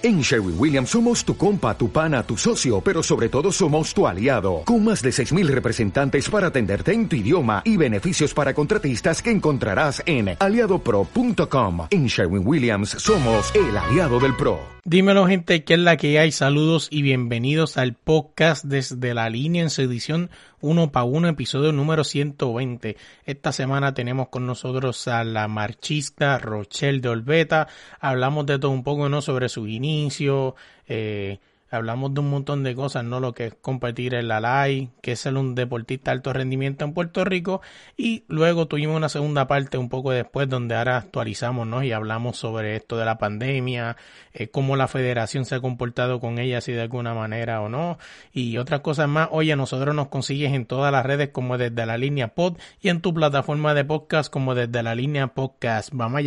En Sherwin Williams somos tu compa, tu pana, tu socio, pero sobre todo somos tu aliado, con más de 6.000 representantes para atenderte en tu idioma y beneficios para contratistas que encontrarás en aliadopro.com. En Sherwin Williams somos el aliado del PRO. Dímelo gente, ¿qué es la que hay? Saludos y bienvenidos al podcast desde la línea en su edición 1 para 1, episodio número 120. Esta semana tenemos con nosotros a la marchista Rochelle de Olveta. Hablamos de todo un poco, ¿no? Sobre su inicio, eh, hablamos de un montón de cosas, ¿no? Lo que es competir en la LAI, que es ser un deportista de alto rendimiento en Puerto Rico. Y luego tuvimos una segunda parte un poco después donde ahora actualizamos, ¿no? Y hablamos sobre esto de la pandemia, eh, cómo la federación se ha comportado con ella, si de alguna manera o no. Y otras cosas más. Oye, nosotros nos consigues en todas las redes como desde la línea pod y en tu plataforma de podcast como desde la línea podcast. Vamos.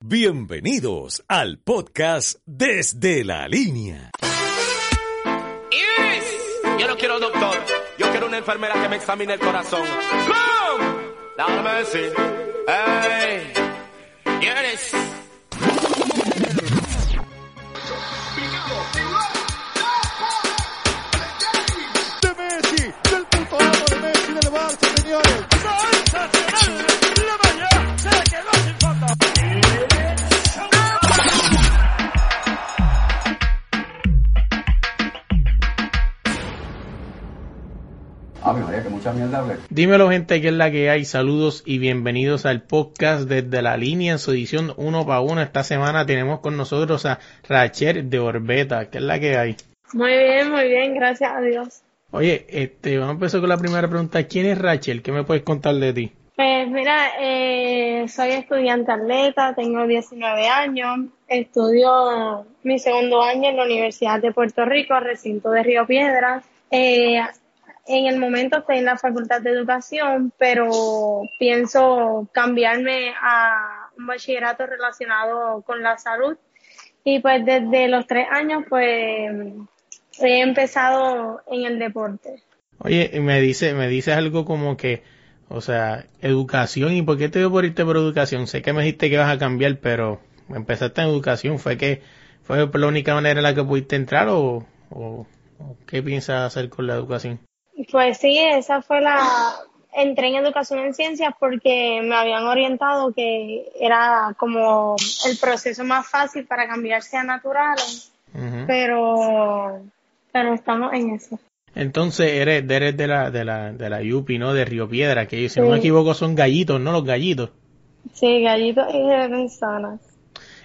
Bienvenidos al podcast desde la línea. Yo no quiero doctor, yo quiero una enfermera que me examine el corazón. ¡Come! Déjame decir. Hey. Mierda hablé. Dímelo gente, ¿qué es la que hay? Saludos y bienvenidos al podcast desde la línea en su edición 1 para 1. Esta semana tenemos con nosotros a Rachel de Orbeta, ¿qué es la que hay? Muy bien, muy bien, gracias a Dios. Oye, este, vamos a empezar con la primera pregunta. ¿Quién es Rachel? ¿Qué me puedes contar de ti? Pues mira, eh, soy estudiante atleta, tengo 19 años, estudio mi segundo año en la Universidad de Puerto Rico, recinto de Río Piedras. Eh, en el momento estoy en la Facultad de Educación, pero pienso cambiarme a un bachillerato relacionado con la salud. Y pues desde los tres años, pues he empezado en el deporte. Oye, me dice, me dices algo como que, o sea, educación, ¿y por qué te dio por irte por educación? Sé que me dijiste que vas a cambiar, pero empezaste en educación, ¿fue que fue la única manera en la que pudiste entrar o qué piensas hacer con la educación? Pues sí, esa fue la... Entré en educación en ciencias porque me habían orientado que era como el proceso más fácil para cambiarse a naturales, pero, pero estamos en eso. Entonces eres, eres de la, de la, de la Yupi, ¿no? De Río Piedra, que si no me equivoco son gallitos, ¿no? Los gallitos. Sí, gallitos y personas.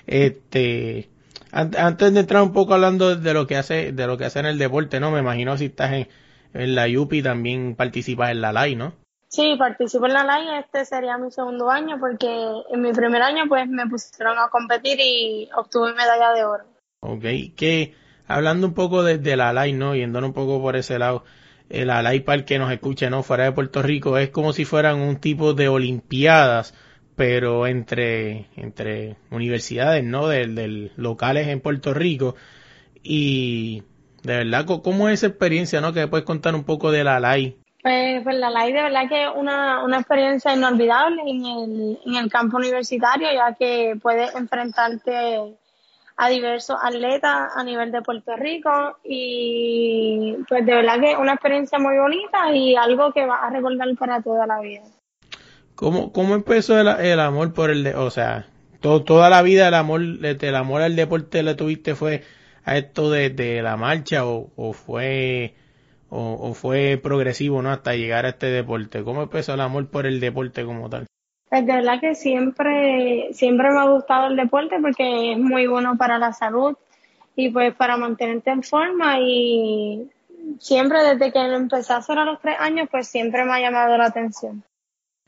Este, an- antes de entrar un poco hablando de lo que hace, de lo que hace en el deporte, ¿no? Me imagino si estás en, en la Yupi también participas en la LAI, ¿no? Sí, participo en la LAI, este sería mi segundo año porque en mi primer año pues me pusieron a competir y obtuve medalla de oro. Ok, que hablando un poco de, de la LAI, ¿no? Yéndonos un poco por ese lado, eh, la LAI para el que nos escuche, ¿no? Fuera de Puerto Rico, es como si fueran un tipo de olimpiadas, pero entre, entre universidades, ¿no? Del, del locales en Puerto Rico. Y de verdad, ¿cómo es esa experiencia, ¿no? Que puedes contar un poco de la LAI. Pues, pues la LAI de verdad que es una, una experiencia inolvidable en el, en el campo universitario, ya que puedes enfrentarte a diversos atletas a nivel de Puerto Rico y pues de verdad que es una experiencia muy bonita y algo que vas a recordar para toda la vida. ¿Cómo, cómo empezó el, el amor por el, de- o sea, to- toda la vida el amor, el amor al deporte le tuviste fue a esto de, de la marcha o, o fue, o, o fue progresivo, ¿no? Hasta llegar a este deporte. ¿Cómo empezó el amor por el deporte como tal? Pues de verdad que siempre, siempre me ha gustado el deporte porque es muy bueno para la salud y pues para mantenerte en forma y siempre desde que lo empecé a hacer a los tres años pues siempre me ha llamado la atención.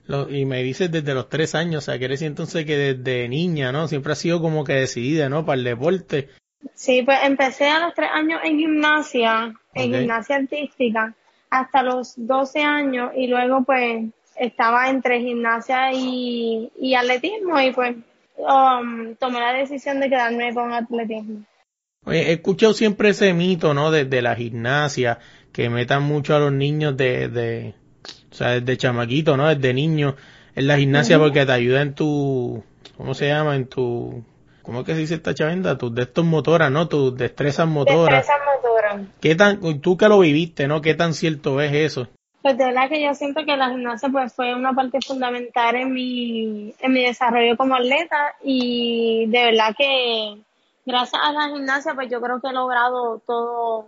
Lo- y me dices desde los tres años, o sea, quiere decir entonces que desde niña, ¿no? Siempre ha sido como que decidida, ¿no? Para el deporte. Sí, pues empecé a los tres años en gimnasia, en gimnasia artística, hasta los 12 años y luego pues estaba entre gimnasia y, y atletismo y pues um, tomé la decisión de quedarme con atletismo. Oye, he escuchado siempre ese mito, ¿no? Desde la gimnasia, que metan mucho a los niños de, de o sea, desde chamaquito, ¿no? Desde niño en la gimnasia porque te ayuda en tu, ¿cómo se llama? En tu, ¿cómo es que se dice esta chavenda? Tus de estos motoras, ¿no? Tus destrezas motoras. Destrezas motoras. ¿Qué tan, tú que lo viviste, ¿no? ¿Qué tan cierto es eso? Pues de verdad que yo siento que la gimnasia pues fue una parte fundamental en mi, en mi desarrollo como atleta y de verdad que gracias a la gimnasia pues yo creo que he logrado todo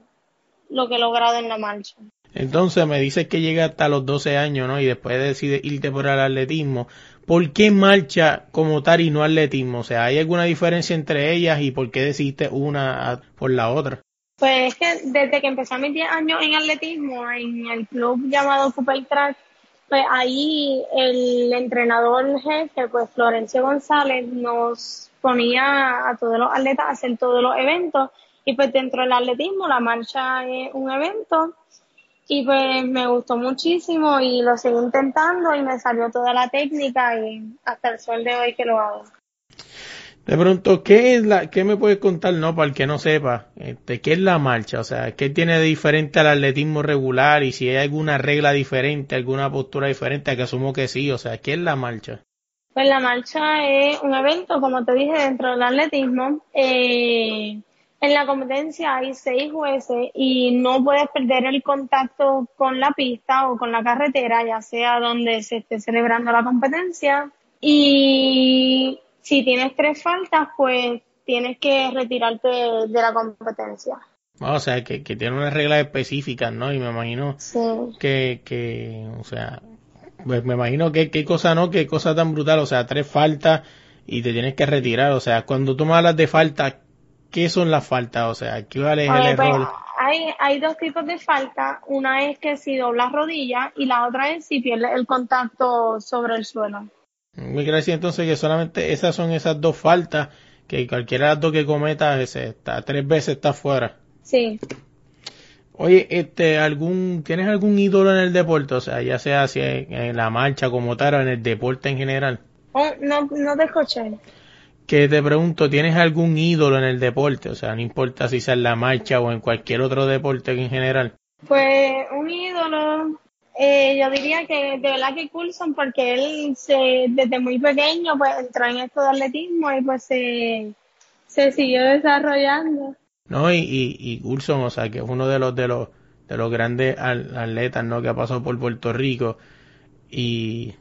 lo que he logrado en la marcha. Entonces me dices que llega hasta los 12 años, ¿no? Y después decides irte por el atletismo. ¿Por qué marcha como tal y no atletismo? O sea, ¿hay alguna diferencia entre ellas y por qué decidiste una por la otra? Pues es que desde que empecé mis 10 años en atletismo, en el club llamado Cooper Track, pues ahí el entrenador jefe, pues Florencio González, nos ponía a todos los atletas a hacer todos los eventos y pues dentro del atletismo la marcha es un evento y pues me gustó muchísimo y lo seguí intentando y me salió toda la técnica y hasta el sol de hoy que lo hago. De pronto, ¿qué es la, qué me puedes contar, no, para el que no sepa, este, qué es la marcha? O sea, ¿qué tiene de diferente al atletismo regular? Y si hay alguna regla diferente, alguna postura diferente, que asumo que sí, o sea, ¿qué es la marcha? Pues la marcha es un evento, como te dije, dentro del atletismo. Eh, en la competencia hay seis jueces y no puedes perder el contacto con la pista o con la carretera, ya sea donde se esté celebrando la competencia. Y si tienes tres faltas, pues tienes que retirarte de la competencia. Ah, o sea, que, que tiene unas reglas específicas, ¿no? Y me imagino que, que, o sea, pues me imagino que qué cosa, ¿no? Qué cosa tan brutal, o sea, tres faltas y te tienes que retirar, o sea, cuando tú me hablas de faltas, ¿qué son las faltas? O sea, ¿qué vale el pues, error? hay, hay dos tipos de falta, una es que si doblas rodillas y la otra es si pierdes el contacto sobre el suelo. Muy gracias entonces que solamente esas son esas dos faltas que las dos que cometa está, tres veces está fuera. Sí. Oye, este, algún, ¿tienes algún ídolo en el deporte? O sea, ya sea si en la marcha como tal o en el deporte en general. Oh, no, no te escuché. Que te pregunto, ¿tienes algún ídolo en el deporte? O sea, no importa si sea en la marcha o en cualquier otro deporte en general. Pues un ídolo, eh, yo diría que de verdad que Coulson, porque él se, desde muy pequeño pues entró en esto de atletismo y pues se, se siguió desarrollando. No, y, y, y Coulson, o sea, que es uno de los de los de los grandes atletas, ¿no? Que ha pasado por Puerto Rico y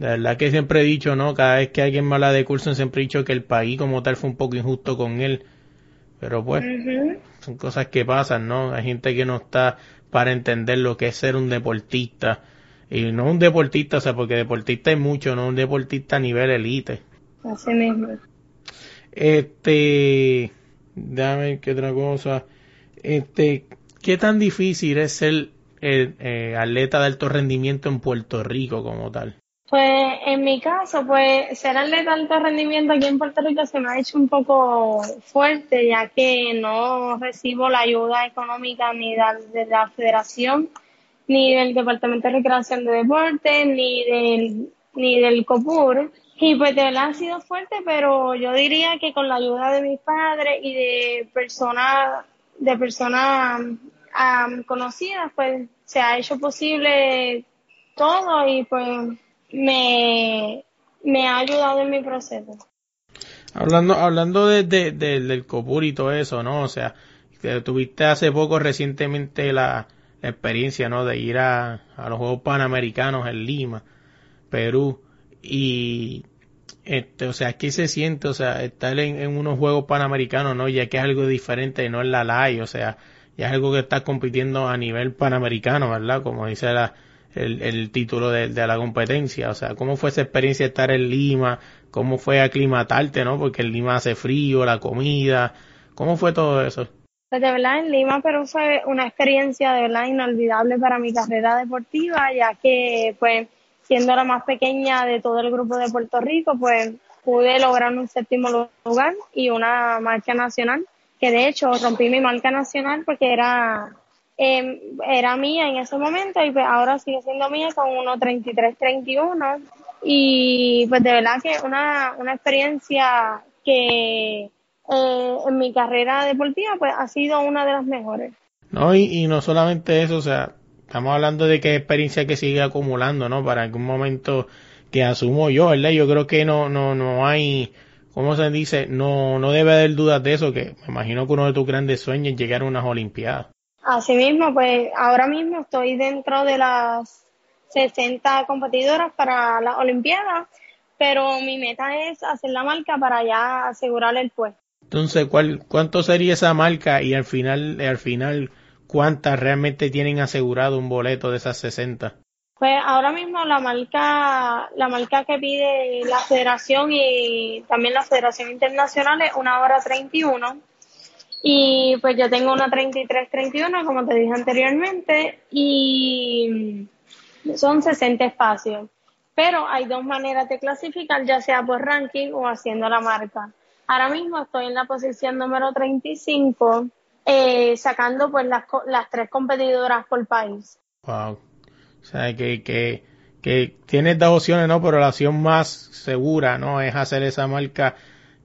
de verdad que siempre he dicho, ¿no? Cada vez que alguien me habla de Coulson siempre he dicho que el país como tal fue un poco injusto con él. Pero pues, son cosas que pasan, ¿no? Hay gente que no está para entender lo que es ser un deportista. Y no un deportista, o sea, porque deportista hay mucho, no un deportista a nivel elite. Así mismo. Este, dame qué otra cosa. Este, ¿qué tan difícil es ser el, eh, atleta de alto rendimiento en Puerto Rico como tal? Pues en mi caso, pues ser de alto rendimiento aquí en Puerto Rico se me ha hecho un poco fuerte, ya que no recibo la ayuda económica ni de la federación, ni del Departamento de Recreación de Deportes, ni del, ni del COPUR. Y pues de verdad ha sido fuerte, pero yo diría que con la ayuda de mis padres y de personas, de personas um, conocidas, pues se ha hecho posible todo y pues me, me ha ayudado en mi proceso. Hablando, hablando de, de, del COPUR y todo eso, ¿no? O sea, tuviste hace poco recientemente la, experiencia, ¿no? De ir a, a, los Juegos Panamericanos en Lima, Perú, y, este, o sea, ¿qué se siente? O sea, estar en, en unos Juegos Panamericanos, ¿no? Ya que es algo diferente, no es la LAI, o sea, ya es algo que está compitiendo a nivel panamericano, ¿verdad? Como dice la, el, el título de, de, la competencia. O sea, ¿cómo fue esa experiencia estar en Lima? ¿Cómo fue aclimatarte, no? Porque en Lima hace frío, la comida. ¿Cómo fue todo eso? Pues de verdad en Lima, pero fue una experiencia de verdad inolvidable para mi carrera deportiva, ya que pues siendo la más pequeña de todo el grupo de Puerto Rico, pues pude lograr un séptimo lugar y una marcha nacional, que de hecho rompí mi marca nacional porque era eh, era mía en ese momento y pues ahora sigue siendo mía con 1.33.31 y pues de verdad que una, una experiencia que eh, en mi carrera deportiva pues ha sido una de las mejores. No, y, no solamente eso, o sea, estamos hablando de qué experiencia que sigue acumulando, ¿no? Para algún momento que asumo yo, ¿verdad? Yo creo que no, no, no hay ¿cómo se dice? No, no debe haber dudas de eso, que me imagino que uno de tus grandes sueños es llegar a unas Olimpiadas. Así mismo, pues ahora mismo estoy dentro de las 60 competidoras para las Olimpiadas, pero mi meta es hacer la marca para ya asegurar el puesto. Entonces, ¿cuál, ¿cuánto sería esa marca y al final, al final, cuántas realmente tienen asegurado un boleto de esas 60? Pues ahora mismo la marca, la marca que pide la federación y también la federación internacional es una hora 31 y pues yo tengo una 33-31 como te dije anteriormente y son 60 espacios. Pero hay dos maneras de clasificar, ya sea por ranking o haciendo la marca. Ahora mismo estoy en la posición número 35, eh, sacando pues las, las tres competidoras por país. Wow. O sea, que, que, que tienes dos opciones, ¿no? Pero la opción más segura, ¿no? Es hacer esa marca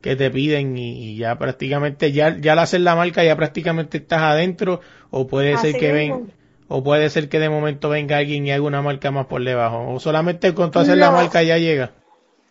que te piden y, ya prácticamente, ya, ya al hacer la marca ya prácticamente estás adentro o puede ser que ven, o puede ser que de momento venga alguien y haga una marca más por debajo o solamente con tú hacer la marca ya llega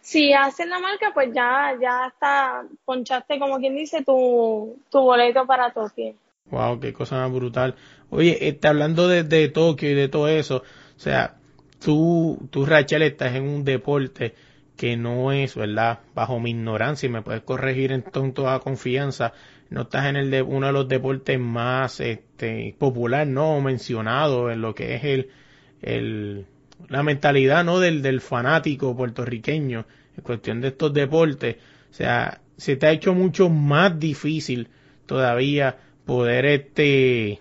si haces la marca, pues ya, ya está, ponchaste como quien dice tu, tu boleto para Tokio. Wow, qué cosa más brutal. Oye, este, hablando de, de Tokio y de todo eso, o sea, tú, tú Rachel, estás en un deporte que no es, ¿verdad? Bajo mi ignorancia, y me puedes corregir en toda confianza, no estás en el de uno de los deportes más este, popular, ¿no? Mencionado en lo que es el, el, la mentalidad no del, del fanático puertorriqueño en cuestión de estos deportes. O sea, se te ha hecho mucho más difícil todavía poder este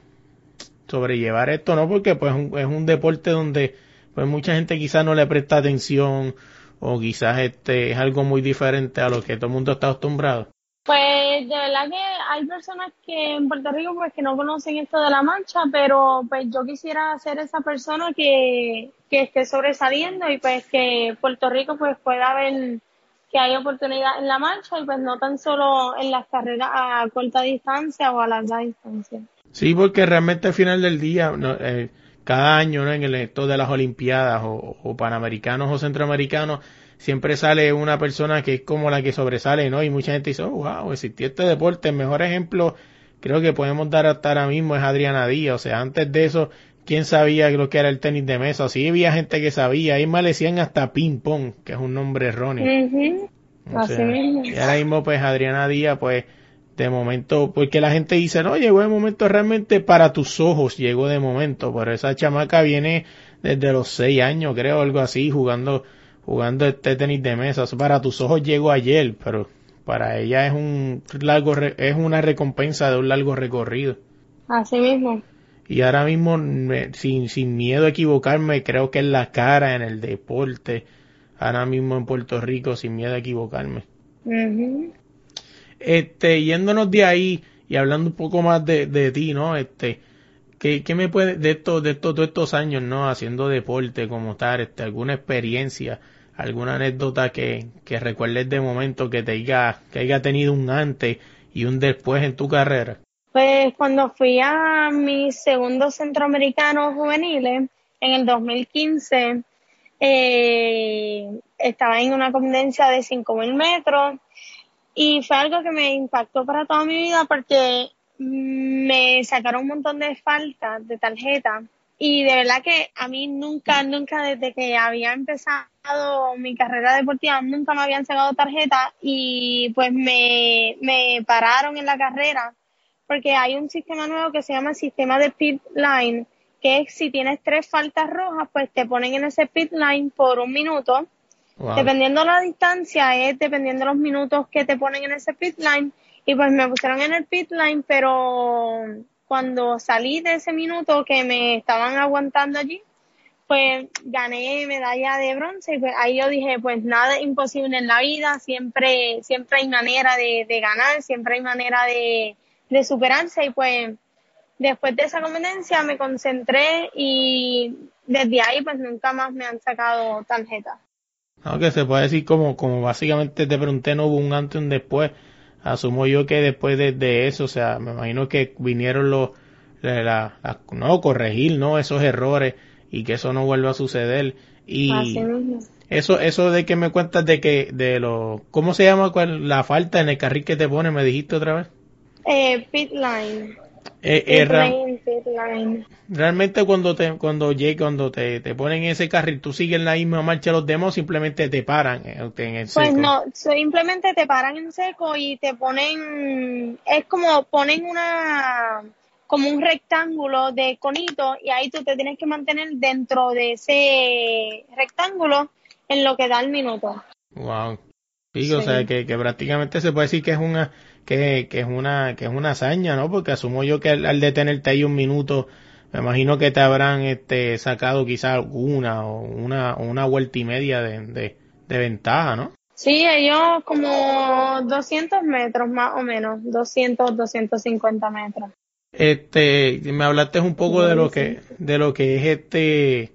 sobrellevar esto, ¿no? Porque pues es un deporte donde pues mucha gente quizás no le presta atención o quizás este es algo muy diferente a lo que todo el mundo está acostumbrado. Pues de verdad que hay personas que en Puerto Rico pues que no conocen esto de la mancha, pero pues yo quisiera ser esa persona que, que esté sobresaliendo y pues que Puerto Rico pues pueda ver que hay oportunidad en la marcha y pues no tan solo en las carreras a corta distancia o a larga distancia. Sí, porque realmente al final del día, eh, cada año ¿no? en el esto de las Olimpiadas o, o Panamericanos o Centroamericanos, siempre sale una persona que es como la que sobresale, ¿no? Y mucha gente dice, oh, wow, existió este deporte. El mejor ejemplo creo que podemos dar hasta ahora mismo es Adriana Díaz. O sea, antes de eso, ¿quién sabía lo que era el tenis de mesa? O sí había gente que sabía. Ahí más le decían hasta ping pong, que es un nombre erróneo. y ahora mismo, pues, Adriana Díaz, pues, de momento, porque la gente dice, no, llegó de momento realmente para tus ojos, llegó de momento, pero esa chamaca viene desde los seis años, creo, algo así, jugando jugando este tenis de mesa. para tus ojos llegó ayer, pero para ella es un largo es una recompensa de un largo recorrido. Así mismo. Y ahora mismo, sin, sin miedo a equivocarme, creo que es la cara en el deporte, ahora mismo en Puerto Rico, sin miedo a equivocarme. Este, yéndonos de ahí y hablando un poco más de, de ti, ¿no? Este, ¿qué, qué me puede, de estos, de estos, estos años, ¿no? Haciendo deporte como tal, este, alguna experiencia alguna anécdota que, que recuerdes de momento que te haya, que haya tenido un antes y un después en tu carrera? Pues cuando fui a mis segundos centroamericanos juveniles en el 2015, eh, estaba en una competencia de 5.000 metros y fue algo que me impactó para toda mi vida porque me sacaron un montón de faltas de tarjeta. Y de verdad que a mí nunca, nunca desde que había empezado mi carrera deportiva nunca me habían sacado tarjeta y pues me, me pararon en la carrera. Porque hay un sistema nuevo que se llama sistema de pit line que es si tienes tres faltas rojas pues te ponen en ese pit line por un minuto dependiendo la distancia es dependiendo los minutos que te ponen en ese pit line. Y pues me pusieron en el pit line pero cuando salí de ese minuto que me estaban aguantando allí pues gané medalla de bronce. Y pues ahí yo dije, pues nada es imposible en la vida, siempre, siempre hay manera de, ganar, siempre hay manera de, superarse. Y pues después de esa competencia me concentré y desde ahí pues nunca más me han sacado tarjeta. Aunque se puede decir como, como básicamente te pregunté, no hubo un antes y un después. Asumo yo que después de, eso, o sea, me imagino que vinieron los, la, no, corregir, ¿no? Esos errores y que eso no vuelva a suceder. Y eso, eso de que me cuentas de que, de lo, ¿cómo se llama cuál, la falta en el carril que te pone? ¿Me dijiste otra vez? Eh, pit line. Eh, eh, realmente cuando te, cuando llegue, cuando te, te ponen ese carril, tú sigues la misma marcha de los demás, simplemente te paran en, en el Pues seco. no, simplemente te paran en seco y te ponen, es como ponen una, como un rectángulo de conito y ahí tú te tienes que mantener dentro de ese rectángulo en lo que da el minuto. Wow. Sí, o sea que, que prácticamente se puede decir que es una que, que es una que es una hazaña, ¿no? Porque asumo yo que al, al detenerte ahí un minuto, me imagino que te habrán este sacado quizás alguna o una o una vuelta y media de, de, de ventaja, ¿no? Sí, ellos como 200 metros más o menos, 200, 250 metros. Este, me hablaste un poco de lo que de lo que es este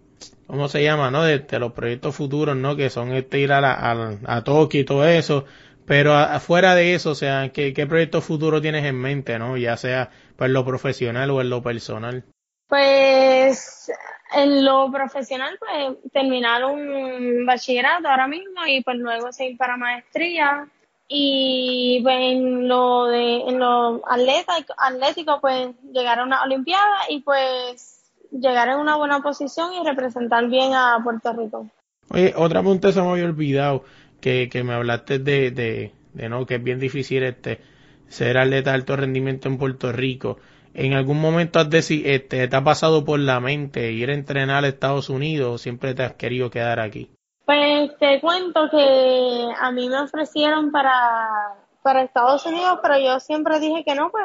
¿cómo se llama, no? De, de los proyectos futuros, ¿no? Que son este ir a, la, a, a Tokio y todo eso. Pero afuera de eso, o sea, ¿qué, qué proyecto futuro tienes en mente, no? Ya sea pues, lo profesional o en lo personal. Pues en lo profesional, pues terminar un bachillerato ahora mismo y pues luego seguir para maestría. Y pues en lo de en lo atleta, atlético, pues llegar a una olimpiada y pues llegar en una buena posición y representar bien a Puerto Rico. Oye, otra pregunta se me había olvidado, que, que me hablaste de, de, de, no, que es bien difícil este ser atleta de alto rendimiento en Puerto Rico. ¿En algún momento has deci- este, te ha pasado por la mente ir a entrenar a Estados Unidos o siempre te has querido quedar aquí? Pues te cuento que a mí me ofrecieron para, para Estados Unidos, pero yo siempre dije que no, pues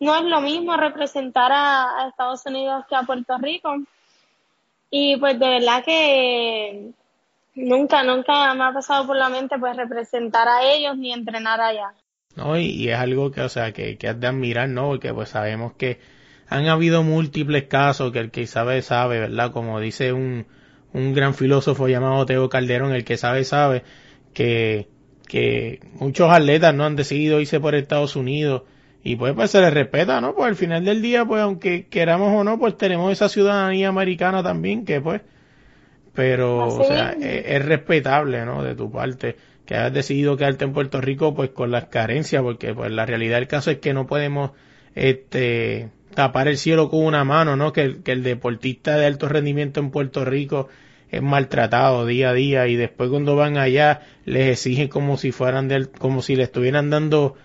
no es lo mismo representar a, a Estados Unidos que a Puerto Rico. Y pues de verdad que nunca, nunca me ha pasado por la mente pues representar a ellos ni entrenar allá. ¿no? Y, y es algo que, o sea, que, que has de admirar, ¿no? Porque pues sabemos que han habido múltiples casos que el que sabe, sabe, ¿verdad? Como dice un, un gran filósofo llamado Teo Calderón, el que sabe, sabe, que, que muchos atletas no han decidido irse por Estados Unidos y pues, pues se les respeta, ¿no? Pues al final del día, pues aunque queramos o no, pues tenemos esa ciudadanía americana también que pues, pero, o Así sea, es. es, es respetable, ¿no? De tu parte que hayas decidido quedarte en Puerto Rico pues con las carencias porque pues la realidad del caso es que no podemos este tapar el cielo con una mano no que, el- que el deportista de alto rendimiento en Puerto Rico es maltratado día a día y después cuando van allá les exigen como si fueran del como si le estuvieran dando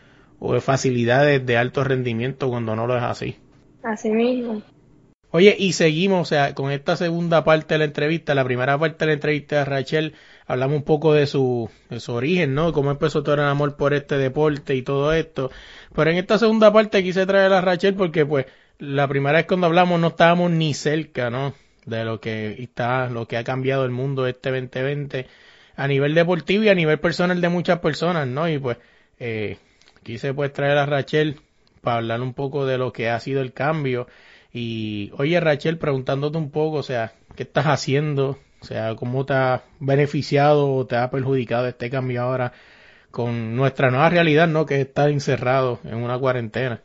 eh, facilidades de alto rendimiento cuando no lo es así Así mismo. Oye, y seguimos, o sea, con esta segunda parte de la entrevista, la primera parte de la entrevista de Rachel, hablamos un poco de su, de su origen, ¿no? Cómo empezó todo el amor por este deporte y todo esto. Pero en esta segunda parte quise traer a Rachel porque, pues, la primera vez cuando hablamos no estábamos ni cerca, ¿no? De lo que está, lo que ha cambiado el mundo este 2020 a nivel deportivo y a nivel personal de muchas personas, ¿no? Y pues, eh, quise pues traer a Rachel para hablar un poco de lo que ha sido el cambio. Y oye Rachel, preguntándote un poco, o sea, ¿qué estás haciendo? O sea, ¿cómo te ha beneficiado o te ha perjudicado este cambio ahora con nuestra nueva realidad, ¿no? Que es estar encerrado en una cuarentena.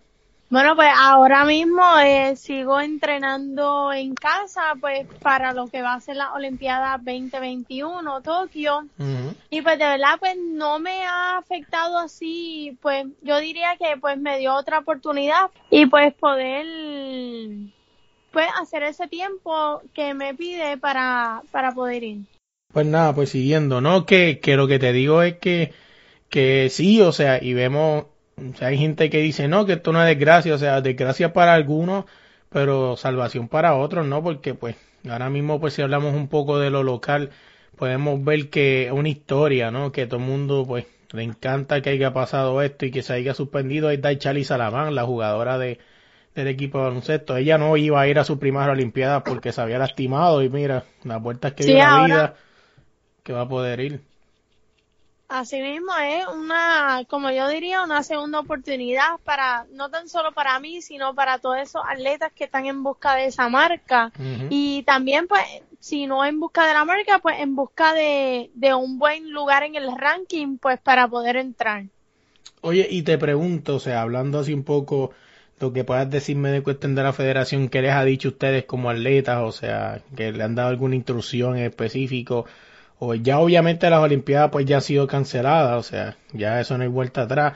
Bueno, pues ahora mismo eh, sigo entrenando en casa, pues para lo que va a ser la Olimpiada 2021 Tokio. Ujú. Y pues de verdad, pues no me ha afectado así, pues yo diría que pues me dio otra oportunidad y pues poder pues hacer ese tiempo que me pide para, para poder ir. Pues nada, pues siguiendo, ¿no? Que, que lo que te digo es que, que sí, o sea, y vemos, o sea, hay gente que dice, no, que esto es una desgracia, o sea, desgracia para algunos, pero salvación para otros, ¿no? Porque pues ahora mismo, pues si hablamos un poco de lo local, podemos ver que es una historia, ¿no? Que todo el mundo, pues, le encanta que haya pasado esto y que se haya suspendido. Ahí está Charlie Salamán, la jugadora de, del equipo de baloncesto. Ella no iba a ir a su primera Olimpiada porque se había lastimado y mira, las vueltas que Sí, dio la vida que va a poder ir. Así mismo es una, como yo diría, una segunda oportunidad para, no tan solo para mí, sino para todos esos atletas que están en busca de esa marca. Y también, pues, si no en busca de la marca, pues en busca de, de un buen lugar en el ranking, pues para poder entrar. Oye, y te pregunto, o sea, hablando así un poco lo que puedas decirme de cuestión de la federación, ¿qué les ha dicho ustedes como atletas? O sea, que le han dado alguna instrucción en específico o ya obviamente las Olimpiadas pues ya han sido canceladas, o sea, ya eso no hay vuelta atrás,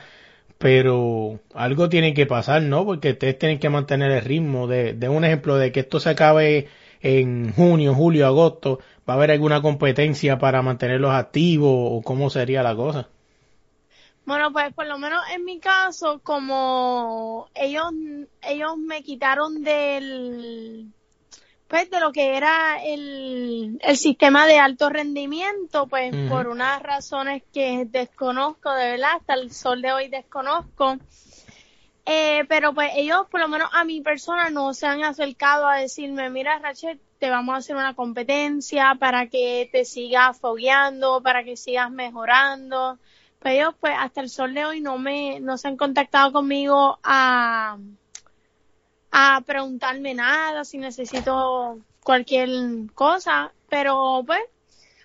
pero algo tiene que pasar, ¿no? Porque ustedes tienen que mantener el ritmo de, de un ejemplo de que esto se acabe en junio, julio, agosto, ¿va a haber alguna competencia para mantenerlos activos o cómo sería la cosa? Bueno, pues por lo menos en mi caso, como ellos, ellos me quitaron del, pues de lo que era el, el sistema de alto rendimiento, pues por unas razones que desconozco, de verdad, hasta el sol de hoy desconozco. Eh, pero pues ellos, por lo menos a mi persona, no se han acercado a decirme, mira Rachel, te vamos a hacer una competencia para que te sigas fogueando, para que sigas mejorando. Pues ellos, pues hasta el sol de hoy no me, no se han contactado conmigo a, a preguntarme nada, si necesito cualquier cosa, pero pues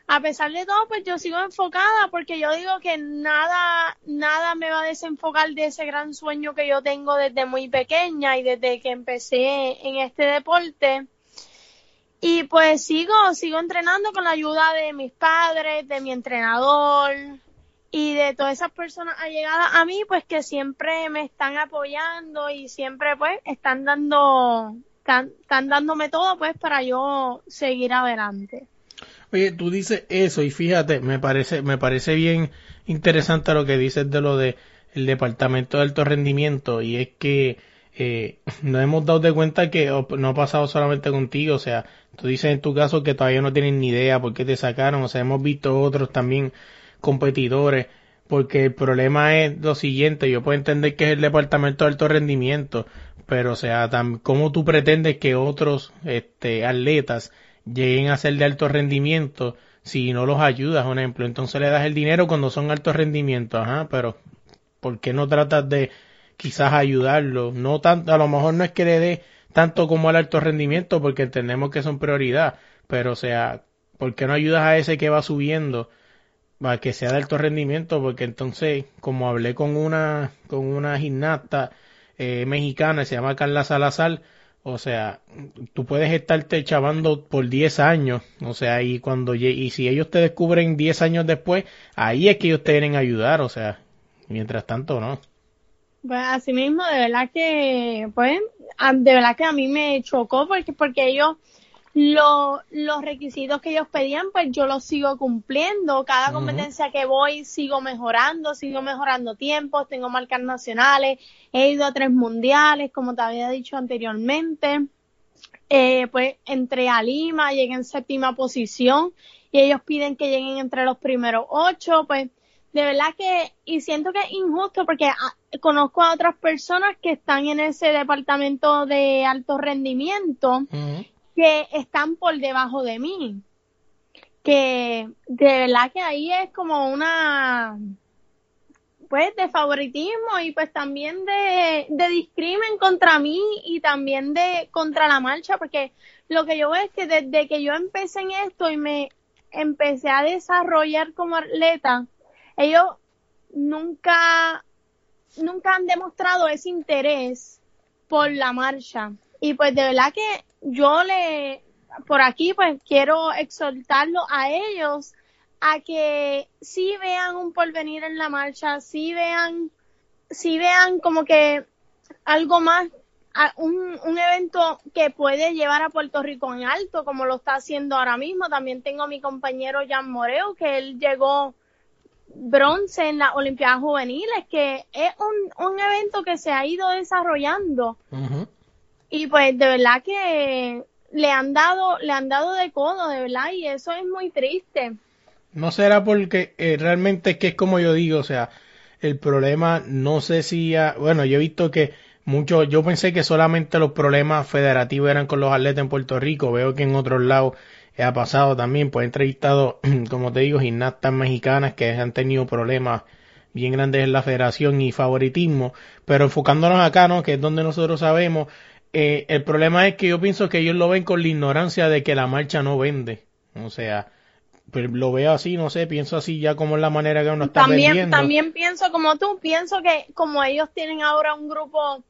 a pesar de todo, pues yo sigo enfocada porque yo digo que nada, nada me va a desenfocar de ese gran sueño que yo tengo desde muy pequeña y desde que empecé en este deporte. Y pues sigo, sigo entrenando con la ayuda de mis padres, de mi entrenador y de todas esas personas allegadas a mí, pues que siempre me están apoyando y siempre pues están dando, están, están dándome todo pues para yo seguir adelante. Oye, tú dices eso y fíjate, me parece, me parece bien interesante lo que dices de lo de el departamento de alto rendimiento y es que eh, nos hemos dado de cuenta que no ha pasado solamente contigo, o sea, tú dices en tu caso que todavía no tienen ni idea por qué te sacaron, o sea, hemos visto otros también competidores, porque el problema es lo siguiente, yo puedo entender que es el departamento de alto rendimiento, pero o sea, ¿cómo tú pretendes que otros este, atletas lleguen a ser de alto rendimiento si no los ayudas, un ejemplo? Entonces le das el dinero cuando son altos rendimientos, ajá, pero ¿por qué no tratas de quizás ayudarlos? No tanto, a lo mejor no es que le dé tanto como al alto rendimiento, porque entendemos que son prioridad, pero o sea, ¿por qué no ayudas a ese que va subiendo? Para que sea de alto rendimiento, porque entonces, como hablé con una, con una gimnasta eh, mexicana, se llama Carla Salazar, o sea, tú puedes estarte chavando por 10 años, o sea, y cuando y si ellos te descubren 10 años después, ahí es que ellos te vienen a ayudar, o sea, mientras tanto no. Pues así mismo, de verdad que, pues, de verdad que a mí me chocó porque, porque ellos, lo, los requisitos que ellos pedían, pues yo los sigo cumpliendo. Cada competencia que voy sigo mejorando, sigo mejorando tiempos, tengo marcas nacionales, he ido a tres mundiales, como te había dicho anteriormente. Eh, pues entré a Lima, llegué en séptima posición y ellos piden que lleguen entre los primeros ocho, pues de verdad que, y siento que es injusto porque ah, conozco a otras personas que están en ese departamento de alto rendimiento. Que están por debajo de mí. Que de verdad que ahí es como una, pues, de favoritismo y pues también de, de discrimen contra mí y también de contra la marcha, porque lo que yo veo es que desde que yo empecé en esto y me empecé a desarrollar como atleta, ellos nunca, nunca han demostrado ese interés por la marcha. Y pues de verdad que yo le, por aquí pues quiero exhortarlo a ellos a que sí vean un porvenir en la marcha, sí vean, sí vean como que algo más, un, un evento que puede llevar a Puerto Rico en alto, como lo está haciendo ahora mismo. También tengo a mi compañero Jan Moreo, que él llegó bronce en las Olimpiadas Juveniles, que es un, un evento que se ha ido desarrollando. Y pues de verdad que le han dado, le han dado de codo, de verdad, y eso es muy triste. No será porque eh, realmente es que es como yo digo, o sea, el problema no sé si, ha- bueno, yo he visto que muchos, yo pensé que solamente los problemas federativos eran con los atletas en Puerto Rico, veo que en otros lados ha pasado también, pues he entrevistado, como te digo, gimnastas mexicanas que han tenido problemas bien grandes en la federación y favoritismo, pero enfocándonos acá, ¿no? Que es donde nosotros sabemos, eh, el problema es que yo pienso que ellos lo ven con la ignorancia de que la marcha no vende, o sea, pero lo veo así, no sé, pienso así ya como es la manera que uno está También, vendiendo. también pienso como tú, pienso que como ellos tienen ahora un grupo,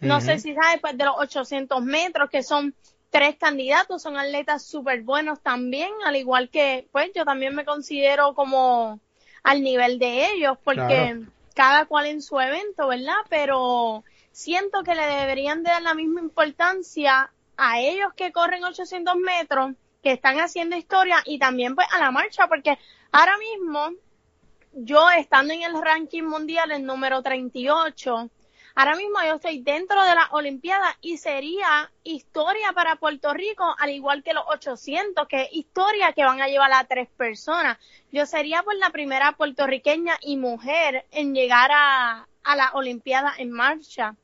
no sé si sabes, pues de los 800 metros, que son tres candidatos, son atletas súper buenos también, al igual que, pues yo también me considero como al nivel de ellos, porque cada cual en su evento, ¿verdad? Pero siento que le deberían de dar la misma importancia a ellos que corren 800 metros, que están haciendo historia, y también pues a la marcha, porque ahora mismo yo estando en el ranking mundial el número 38, ahora mismo yo estoy dentro de las Olimpiadas y sería historia para Puerto Rico, al igual que los 800, que es historia que van a llevar a tres personas. Yo sería pues la primera puertorriqueña y mujer en llegar a, a las Olimpiadas en marcha.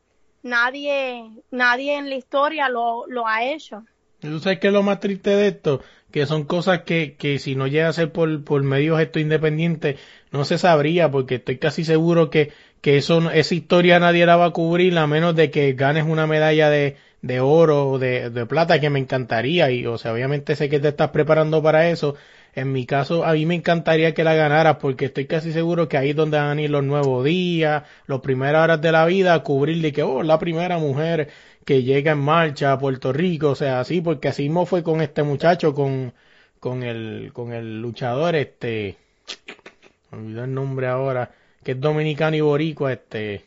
Nadie, nadie en la historia lo, lo ha hecho. ¿Tú sabes qué es lo más triste de esto? Que son cosas que, que si no llega a ser por, por medios esto independientes, no se sabría, porque estoy casi seguro que, que eso, esa historia nadie la va a cubrir a menos de que ganes una medalla de, de oro o de, de plata, que me encantaría, y o sea, obviamente sé que te estás preparando para eso. En mi caso, a mí me encantaría que la ganaras porque estoy casi seguro que ahí es donde van a ir los nuevos días, las primeras horas de la vida, a cubrir de que, oh, la primera mujer que llega en marcha a Puerto Rico, o sea, así, porque así mismo fue con este muchacho, con, con el, con el luchador, este, me olvidó el nombre ahora, que es dominicano y boricua, este,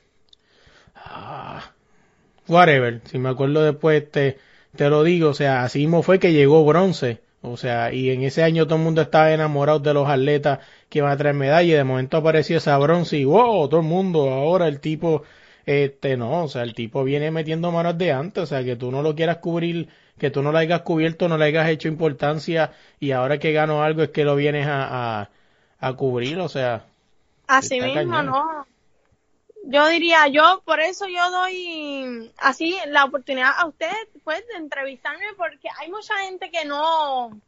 ah, whatever, si me acuerdo después, este, te lo digo, o sea, así mismo fue que llegó bronce, o sea, y en ese año todo el mundo estaba enamorado de los atletas que iban a traer medalla y de momento apareció esa bronce y wow, todo el mundo, ahora el tipo este, no, o sea, el tipo viene metiendo manos de antes, o sea, que tú no lo quieras cubrir, que tú no lo hayas cubierto, no le hayas hecho importancia y ahora que gano algo es que lo vienes a, a, a cubrir, o sea. Así mismo, no. Yo diría, yo, por eso yo doy así la oportunidad a usted, pues, de entrevistarme, porque hay mucha gente que no,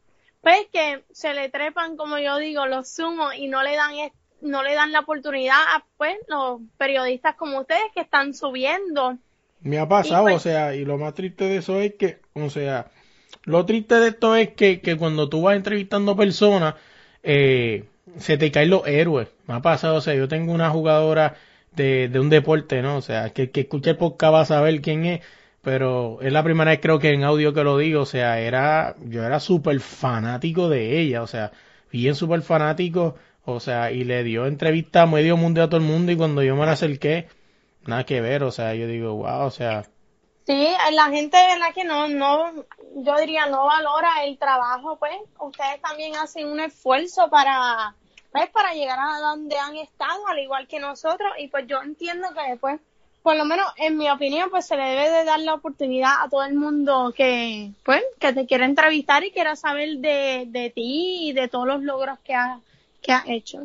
pues, que se le trepan, como yo digo, los sumos y no le dan no le dan la oportunidad a pues los periodistas como ustedes que están subiendo. Me ha pasado, pues o sea, y lo más triste de eso es que, o sea, lo triste de esto es que, que cuando tú vas entrevistando personas, eh, se te caen los héroes. Me ha pasado, o sea, yo tengo una jugadora de, un deporte, ¿no? O sea, que, que escuche el podcast va a saber quién es, pero es la primera vez creo que en audio que lo digo, o sea, era, yo era súper fanático de ella, o sea, bien súper fanático o sea, y le dio entrevista a medio mundo a todo el mundo y cuando yo me la acerqué, nada que ver, o sea, yo digo, wow, o sea. Sí, la gente. Que no, no, yo diría, no valora el trabajo, pues. Ustedes también hacen un esfuerzo para, pues, para llegar a donde han estado, al igual que nosotros, y pues yo entiendo que, pues, por lo menos en mi opinión, pues se le debe de dar la oportunidad a todo el mundo que, pues, que te quiera entrevistar y quiera saber de, de ti y de todos los logros que has que ha hecho.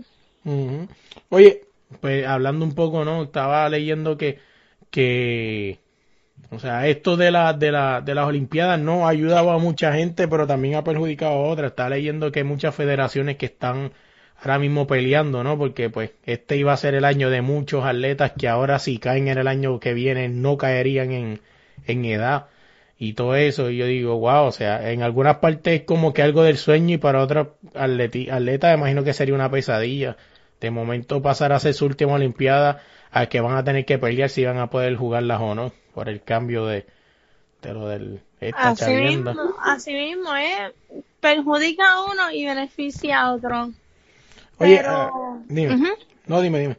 Oye, pues hablando un poco, ¿no? Estaba leyendo que, que o sea, esto de, la, de, la, de las Olimpiadas no ha ayudado a mucha gente, pero también ha perjudicado a otras. Estaba leyendo que hay muchas federaciones que están ahora mismo peleando, ¿no? Porque pues este iba a ser el año de muchos atletas que ahora si caen en el año que viene no caerían en, en edad y todo eso. Y yo digo, wow, o sea, en algunas partes es como que algo del sueño y para otras atletas imagino que sería una pesadilla. De momento pasar a ser su última Olimpiada a que van a tener que pelear si van a poder jugarlas o no por el cambio de, de lo del esta así mismo, así mismo, ¿eh? Perjudica a uno y beneficia a otro. Oye, ah, dime. No, dime, dime.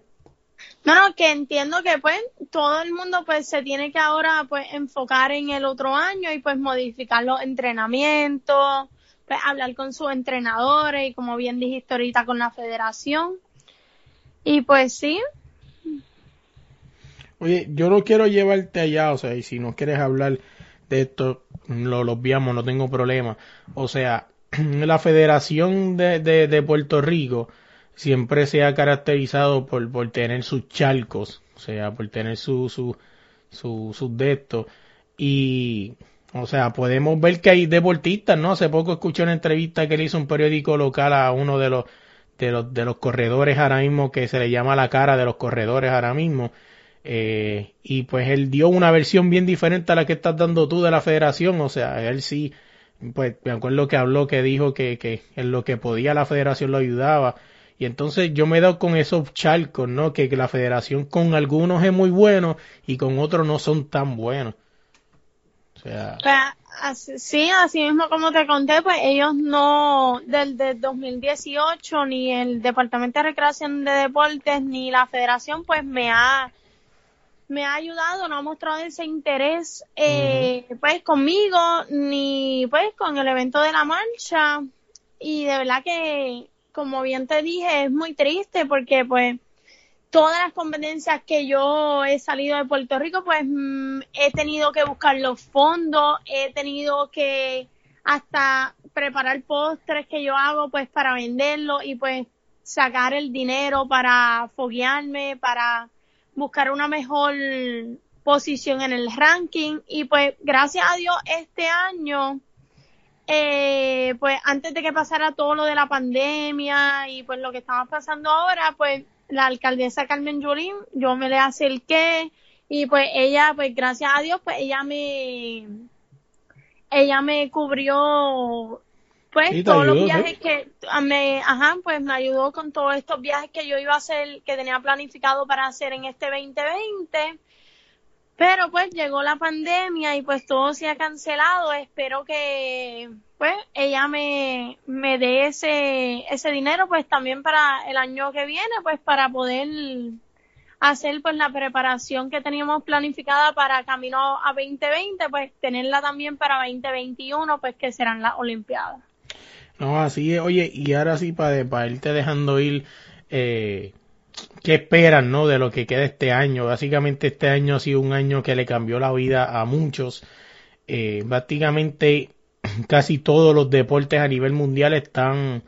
No, no, que entiendo que pues todo el mundo pues se tiene que ahora pues enfocar en el otro año y pues modificar los entrenamientos, pues hablar con sus entrenadores y como bien dijiste ahorita con la federación. Y pues sí. Oye, yo no quiero llevarte allá, o sea, y si no quieres hablar de esto, lo, lo obviamos, no tengo problema. O sea, la Federación de, de, de Puerto Rico, siempre se ha caracterizado por, por tener sus charcos, o sea, por tener su, su, su, sus de Y, o sea, podemos ver que hay deportistas, ¿no? Hace poco escuché una entrevista que le hizo un periódico local a uno de los, de los, de los corredores ahora mismo, que se le llama la cara de los corredores ahora mismo. Eh, y pues él dio una versión bien diferente a la que estás dando tú de la federación, o sea, él sí, pues me acuerdo que habló, que dijo que, que en lo que podía la federación lo ayudaba y entonces yo me he dado con esos charcos, ¿no? Que, la federación con algunos es muy bueno y con otros no son tan buenos. O sea... Pues, así- sí, así mismo como te conté, pues ellos no, del, del 2018, ni el Departamento de Recreación de Deportes, ni la Federación, pues me ha, me ha ayudado, no ha mostrado ese interés, eh, pues conmigo, ni pues con el evento de la marcha. Y de verdad que, como bien te dije, es muy triste porque pues todas las competencias que yo he salido de Puerto Rico, pues mm, he tenido que buscar los fondos, he tenido que hasta preparar postres que yo hago pues para venderlo y pues sacar el dinero para foguearme, para buscar una mejor posición en el ranking. Y pues gracias a Dios este año eh, pues antes de que pasara todo lo de la pandemia y pues lo que estamos pasando ahora, pues la alcaldesa Carmen Yulín, yo me le acerqué y pues ella, pues gracias a Dios, pues ella me, ella me cubrió pues Sí, todos los viajes que a me, ajá, pues me ayudó con todos estos viajes que yo iba a hacer, que tenía planificado para hacer en este 2020. Pero pues llegó la pandemia y pues todo se ha cancelado. Espero que pues ella me, me dé ese, ese dinero pues también para el año que viene pues para poder hacer pues la preparación que teníamos planificada para camino a 2020 pues tenerla también para 2021 pues que serán las Olimpiadas. No, así es. Oye, y ahora sí, para, para irte dejando ir, eh, ¿qué esperan, no? De lo que queda este año. Básicamente este año ha sido un año que le cambió la vida a muchos. Eh, prácticamente casi todos los deportes a nivel mundial están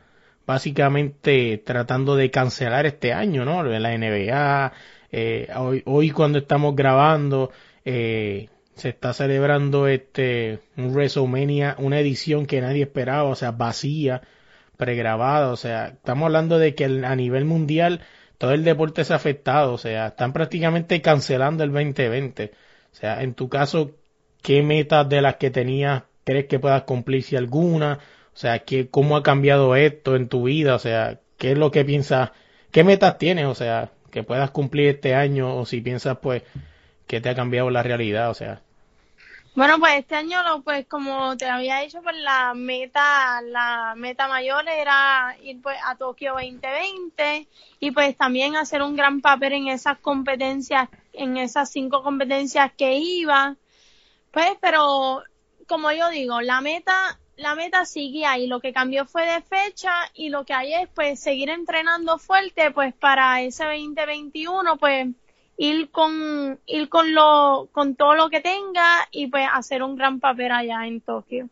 básicamente tratando de cancelar este año, ¿no? La NBA, eh, hoy, cuando estamos grabando, eh, se está celebrando este un WrestleMania, una edición que nadie esperaba, o sea, vacía, pregrabada, o sea, estamos hablando de que a nivel mundial todo el deporte se ha afectado, o sea, están prácticamente cancelando el 2020. O sea, en tu caso, ¿qué metas de las que tenías crees que puedas cumplir si alguna? O sea, ¿qué, ¿cómo ha cambiado esto en tu vida? O sea, ¿qué es lo que piensas? ¿Qué metas tienes? O sea, que puedas cumplir este año o si piensas pues que te ha cambiado la realidad, o sea. Bueno, pues este año, lo, pues como te había dicho, pues la meta, la meta mayor era ir pues a Tokio 2020 y pues también hacer un gran papel en esas competencias, en esas cinco competencias que iba. Pues, pero como yo digo, la meta, la meta sigue ahí. Lo que cambió fue de fecha y lo que hay es pues seguir entrenando fuerte pues para ese 2021 pues ir con ir con lo con todo lo que tenga y pues hacer un gran papel allá en Tokio.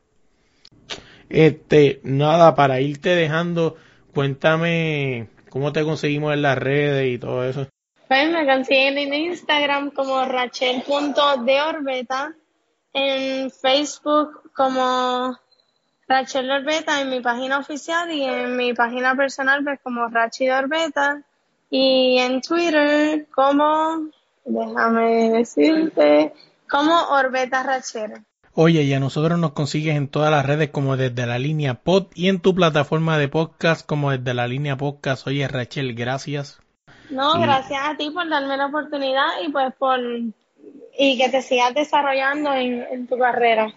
Este, nada, para irte dejando, cuéntame cómo te conseguimos en las redes y todo eso. Pues me consiguen en Instagram como rachel.deorbeta, en Facebook como Rachel Orbeta en mi página oficial y en mi página personal pues como Rachel Orbeta y en Twitter como, déjame decirte, como Orbeta Rachel. Oye, y a nosotros nos consigues en todas las redes como desde la línea pod y en tu plataforma de podcast como desde la línea podcast. Oye, Rachel, gracias. No, Y- gracias a ti por darme la oportunidad y pues por y que te sigas desarrollando en, en tu carrera.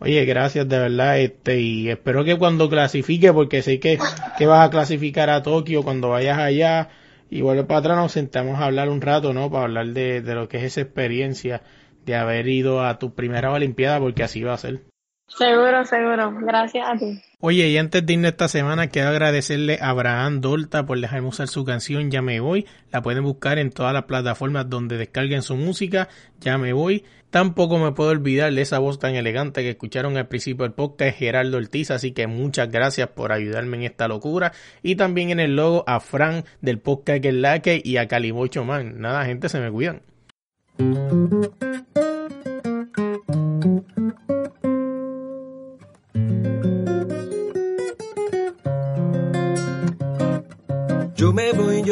Oye, gracias de verdad, este, y espero que cuando clasifique, porque sé que, que vas a clasificar a Tokio, cuando vayas allá y para atrás, nos sentamos a hablar un rato, ¿no? Para hablar de, de lo que es esa experiencia de haber ido a tu primera Olimpiada, porque así va a ser. Seguro, seguro. Gracias a ti. Oye, y antes de irnos esta semana, quiero agradecerle a Abraham Dolta por dejarme usar su canción Ya me voy. La pueden buscar en todas las plataformas donde descarguen su música. Ya me voy. Tampoco me puedo olvidar de esa voz tan elegante que escucharon al principio del podcast, Gerardo Ortiz. Así que muchas gracias por ayudarme en esta locura. Y también en el logo a Fran del podcast Que es la que y a Calimocho Man. Nada, gente, se me cuidan.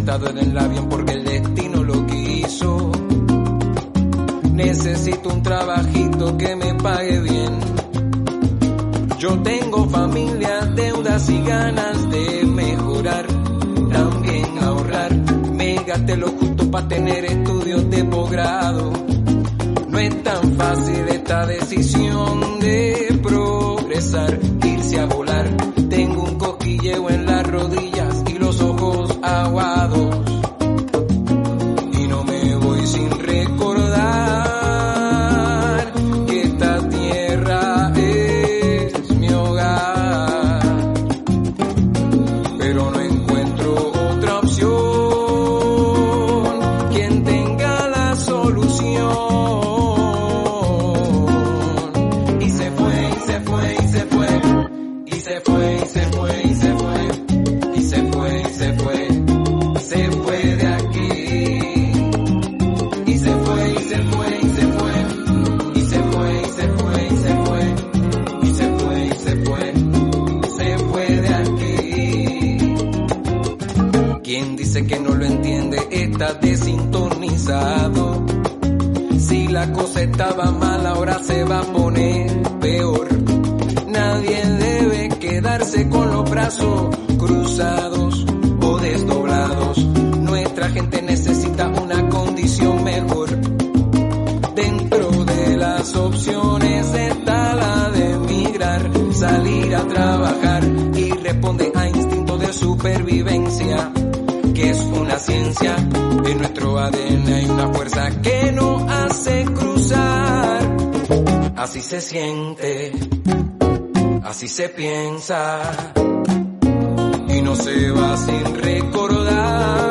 sentado en el avión porque el destino lo quiso. Necesito un trabajito que me pague bien. Yo tengo familia, deudas y ganas de mejorar. También ahorrar. Me gasté lo justo para tener estudios de posgrado. No es tan fácil esta decisión de progresar, irse a volar. Tengo un cosquilleo en la estaba mal, ahora se va a poner peor. Nadie debe quedarse con los brazos cruzados o desdoblados. Nuestra gente necesita una condición mejor. Dentro de las opciones está la de emigrar, salir a trabajar y responde a instinto de supervivencia, que es una ciencia. En nuestro ADN hay una fuerza que así se siente, así se piensa y no se va sin recordar.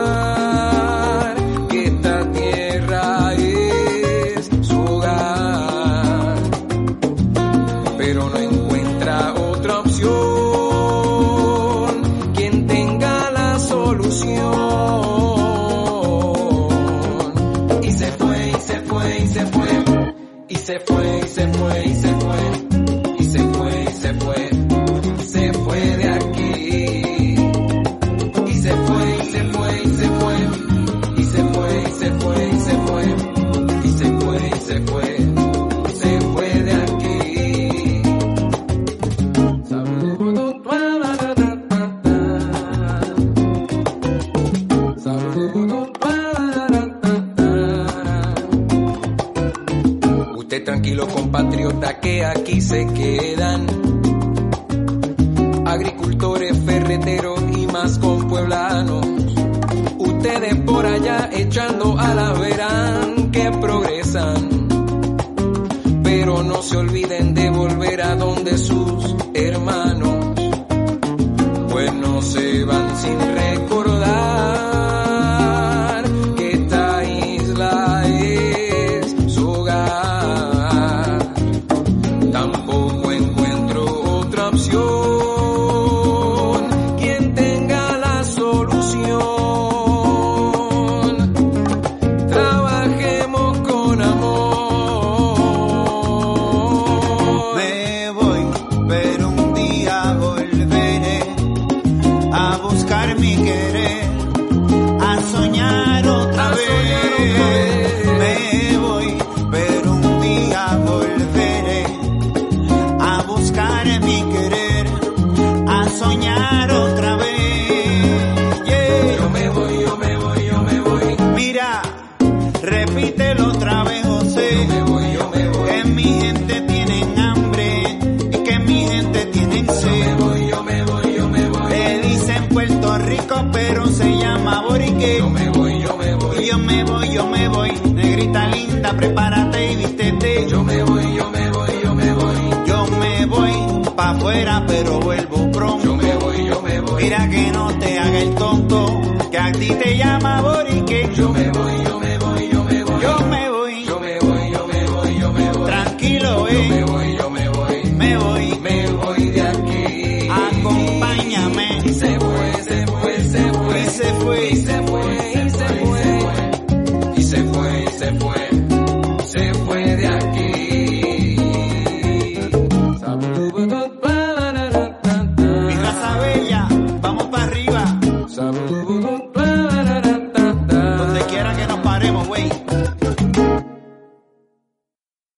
que no te haga el tonto, que a ti te llama Borique. Yo me voy, yo me voy.